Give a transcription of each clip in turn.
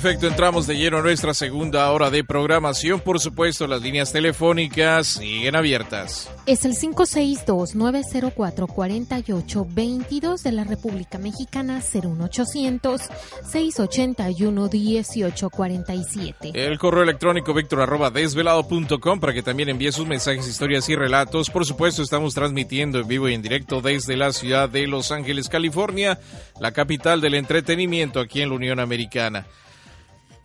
Perfecto, entramos de lleno a nuestra segunda hora de programación. Por supuesto, las líneas telefónicas siguen abiertas. Es el 562-904-4822 de la República Mexicana, 01800-681-1847. El correo electrónico víctor arroba desvelado.com para que también envíe sus mensajes, historias y relatos. Por supuesto, estamos transmitiendo en vivo y en directo desde la ciudad de Los Ángeles, California, la capital del entretenimiento aquí en la Unión Americana.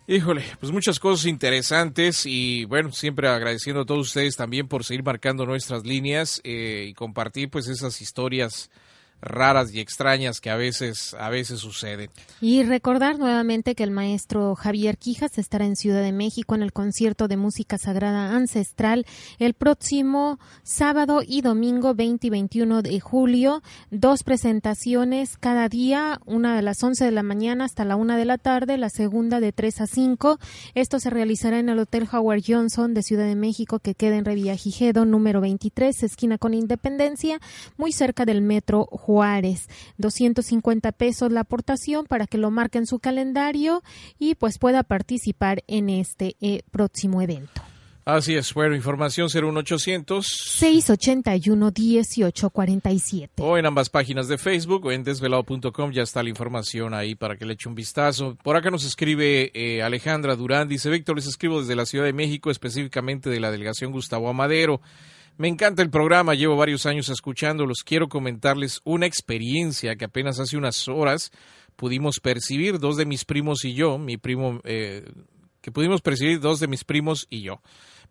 Híjole, pues muchas cosas interesantes y bueno, siempre agradeciendo a todos ustedes también por seguir marcando nuestras líneas eh, y compartir pues esas historias raras y extrañas que a veces a veces suceden. Y recordar nuevamente que el maestro Javier Quijas estará en Ciudad de México en el concierto de música sagrada ancestral el próximo sábado y domingo 20 y 21 de julio, dos presentaciones cada día, una de las 11 de la mañana hasta la 1 de la tarde, la segunda de 3 a 5. Esto se realizará en el Hotel Howard Johnson de Ciudad de México que queda en Revillagigedo número 23, esquina con Independencia, muy cerca del metro Juárez. 250 pesos la aportación para que lo marque en su calendario y pues pueda participar en este eh, próximo evento. Así es, bueno, información 01800 681 1847. O en ambas páginas de Facebook o en desvelado.com ya está la información ahí para que le eche un vistazo. Por acá nos escribe eh, Alejandra Durán, dice Víctor, les escribo desde la Ciudad de México, específicamente de la delegación Gustavo Amadero. Me encanta el programa, llevo varios años escuchándolos. Quiero comentarles una experiencia que apenas hace unas horas pudimos percibir dos de mis primos y yo, mi primo, eh, que pudimos percibir dos de mis primos y yo.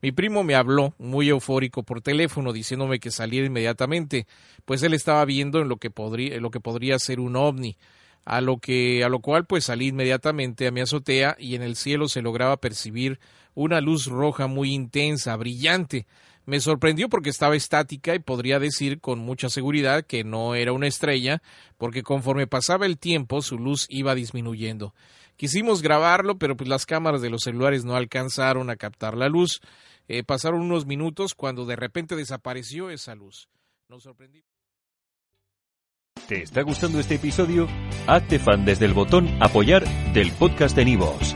Mi primo me habló muy eufórico por teléfono diciéndome que saliera inmediatamente, pues él estaba viendo en lo que podría, lo que podría ser un ovni. A lo que, a lo cual pues salí inmediatamente a mi azotea y en el cielo se lograba percibir una luz roja muy intensa, brillante. Me sorprendió porque estaba estática y podría decir con mucha seguridad que no era una estrella, porque conforme pasaba el tiempo su luz iba disminuyendo. Quisimos grabarlo, pero pues las cámaras de los celulares no alcanzaron a captar la luz. Eh, pasaron unos minutos cuando de repente desapareció esa luz. Nos sorprendimos. ¿Te está gustando este episodio? Hazte fan desde el botón Apoyar del podcast de Nivos.